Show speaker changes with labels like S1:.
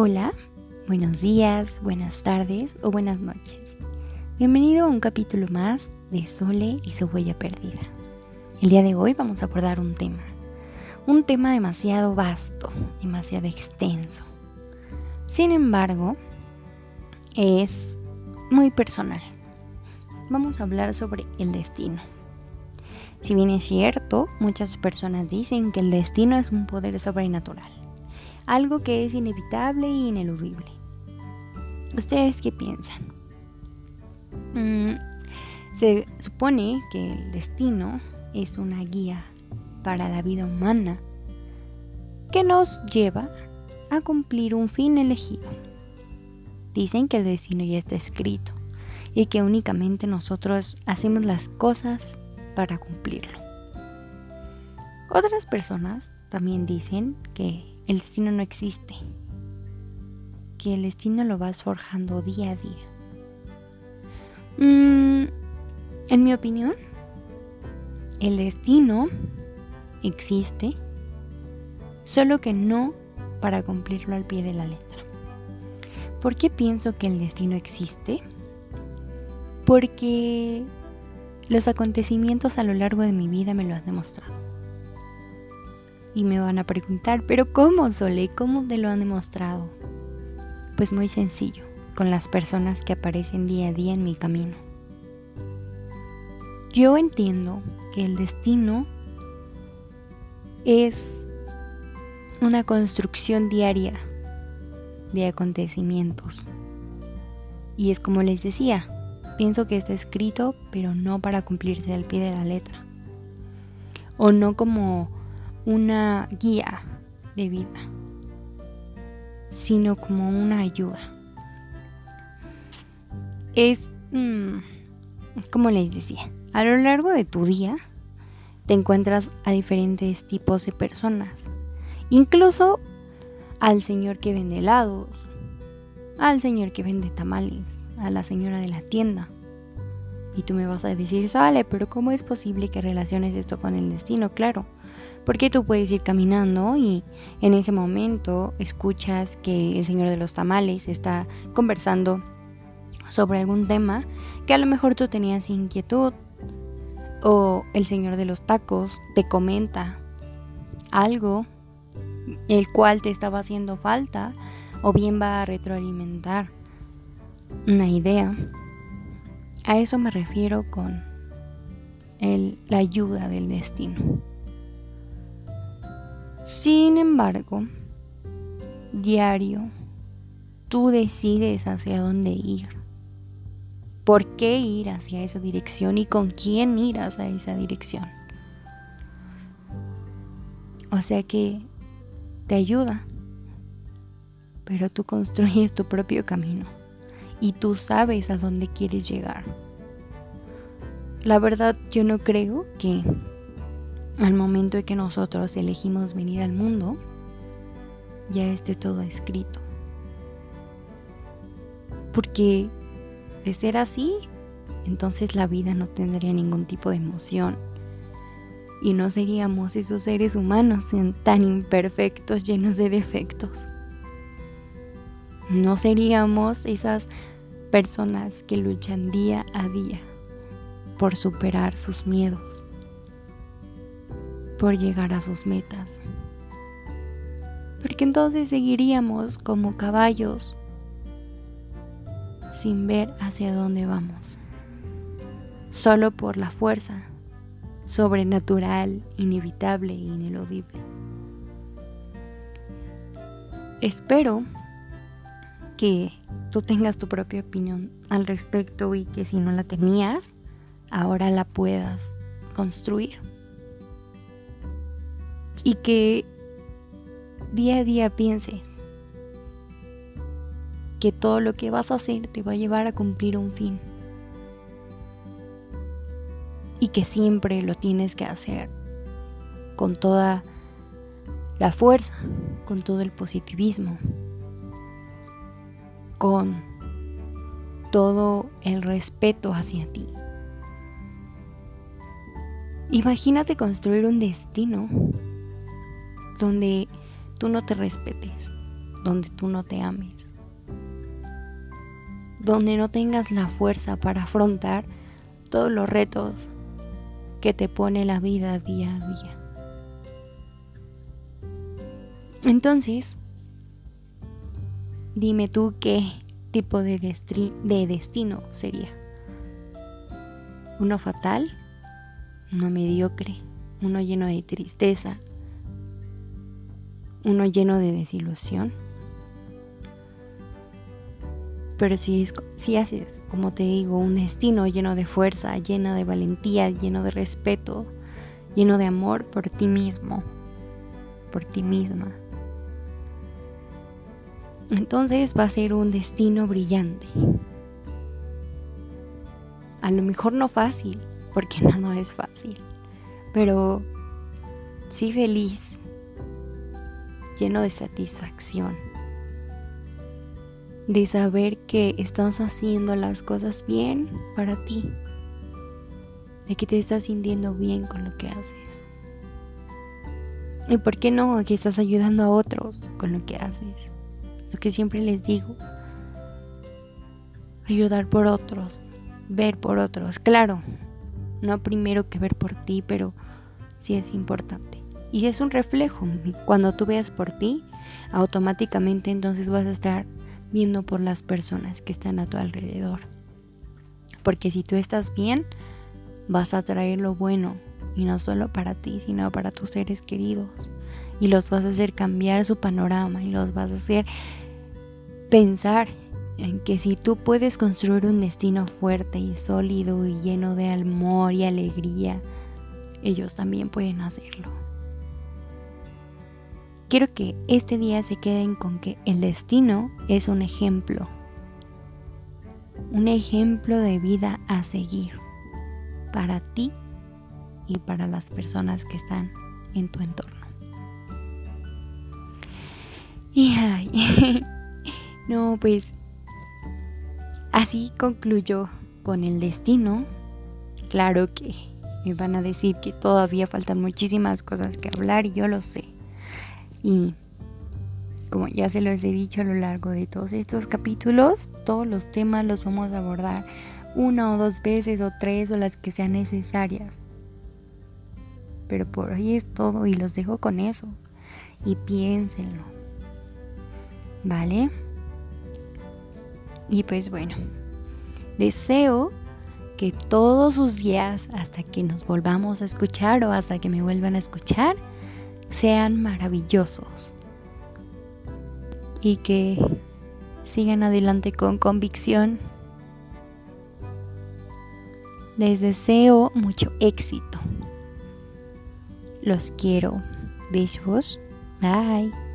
S1: Hola, buenos días, buenas tardes o buenas noches. Bienvenido a un capítulo más de Sole y su huella perdida. El día de hoy vamos a abordar un tema, un tema demasiado vasto, demasiado extenso. Sin embargo, es muy personal. Vamos a hablar sobre el destino. Si bien es cierto, muchas personas dicen que el destino es un poder sobrenatural algo que es inevitable e ineludible. ¿Ustedes qué piensan? Mm, se supone que el destino es una guía para la vida humana que nos lleva a cumplir un fin elegido. Dicen que el destino ya está escrito y que únicamente nosotros hacemos las cosas para cumplirlo. Otras personas también dicen que el destino no existe, que el destino lo vas forjando día a día. Mm, en mi opinión, el destino existe, solo que no para cumplirlo al pie de la letra. ¿Por qué pienso que el destino existe? Porque los acontecimientos a lo largo de mi vida me lo han demostrado. Y me van a preguntar, pero ¿cómo, Sole? ¿Cómo te lo han demostrado? Pues muy sencillo, con las personas que aparecen día a día en mi camino. Yo entiendo que el destino es una construcción diaria de acontecimientos. Y es como les decía, pienso que está escrito, pero no para cumplirse al pie de la letra. O no como una guía de vida, sino como una ayuda. Es, mm, como les decía, a lo largo de tu día te encuentras a diferentes tipos de personas, incluso al señor que vende helados, al señor que vende tamales, a la señora de la tienda. Y tú me vas a decir, sale, pero ¿cómo es posible que relaciones esto con el destino? Claro, porque tú puedes ir caminando y en ese momento escuchas que el señor de los tamales está conversando sobre algún tema que a lo mejor tú tenías inquietud o el señor de los tacos te comenta algo el cual te estaba haciendo falta o bien va a retroalimentar una idea. A eso me refiero con el, la ayuda del destino. Sin embargo, diario, tú decides hacia dónde ir, por qué ir hacia esa dirección y con quién ir hacia esa dirección. O sea que te ayuda, pero tú construyes tu propio camino y tú sabes a dónde quieres llegar. La verdad, yo no creo que al momento de que nosotros elegimos venir al mundo, ya esté todo escrito. Porque de ser así, entonces la vida no tendría ningún tipo de emoción. Y no seríamos esos seres humanos tan imperfectos, llenos de defectos. No seríamos esas personas que luchan día a día por superar sus miedos por llegar a sus metas. Porque entonces seguiríamos como caballos sin ver hacia dónde vamos, solo por la fuerza sobrenatural, inevitable e ineludible. Espero que tú tengas tu propia opinión al respecto y que si no la tenías, ahora la puedas construir y que día a día piense que todo lo que vas a hacer te va a llevar a cumplir un fin y que siempre lo tienes que hacer con toda la fuerza, con todo el positivismo, con todo el respeto hacia ti. Imagínate construir un destino donde tú no te respetes, donde tú no te ames, donde no tengas la fuerza para afrontar todos los retos que te pone la vida día a día. Entonces, dime tú qué tipo de, de destino sería. ¿Uno fatal? ¿Uno mediocre? ¿Uno lleno de tristeza? ¿Uno lleno de desilusión? Pero si, si haces, como te digo, un destino lleno de fuerza, lleno de valentía, lleno de respeto, lleno de amor por ti mismo, por ti misma, entonces va a ser un destino brillante. A lo mejor no fácil, porque nada es fácil, pero sí feliz, lleno de satisfacción de saber que estás haciendo las cosas bien para ti, de que te estás sintiendo bien con lo que haces. ¿Y por qué no? Que estás ayudando a otros con lo que haces. Lo que siempre les digo. Ayudar por otros, ver por otros. Claro, no primero que ver por ti, pero sí es importante. Y es un reflejo. Cuando tú veas por ti, automáticamente entonces vas a estar viendo por las personas que están a tu alrededor. Porque si tú estás bien, vas a traer lo bueno, y no solo para ti, sino para tus seres queridos. Y los vas a hacer cambiar su panorama y los vas a hacer pensar en que si tú puedes construir un destino fuerte y sólido y lleno de amor y alegría, ellos también pueden hacerlo. Quiero que este día se queden con que el destino es un ejemplo, un ejemplo de vida a seguir para ti y para las personas que están en tu entorno. Y ay, no, pues así concluyó con el destino. Claro que me van a decir que todavía faltan muchísimas cosas que hablar y yo lo sé. Y como ya se los he dicho a lo largo de todos estos capítulos, todos los temas los vamos a abordar una o dos veces o tres o las que sean necesarias. Pero por hoy es todo y los dejo con eso. Y piénsenlo. ¿Vale? Y pues bueno, deseo que todos sus días, hasta que nos volvamos a escuchar o hasta que me vuelvan a escuchar, sean maravillosos y que sigan adelante con convicción. Les deseo mucho éxito. Los quiero. Besos. Bye.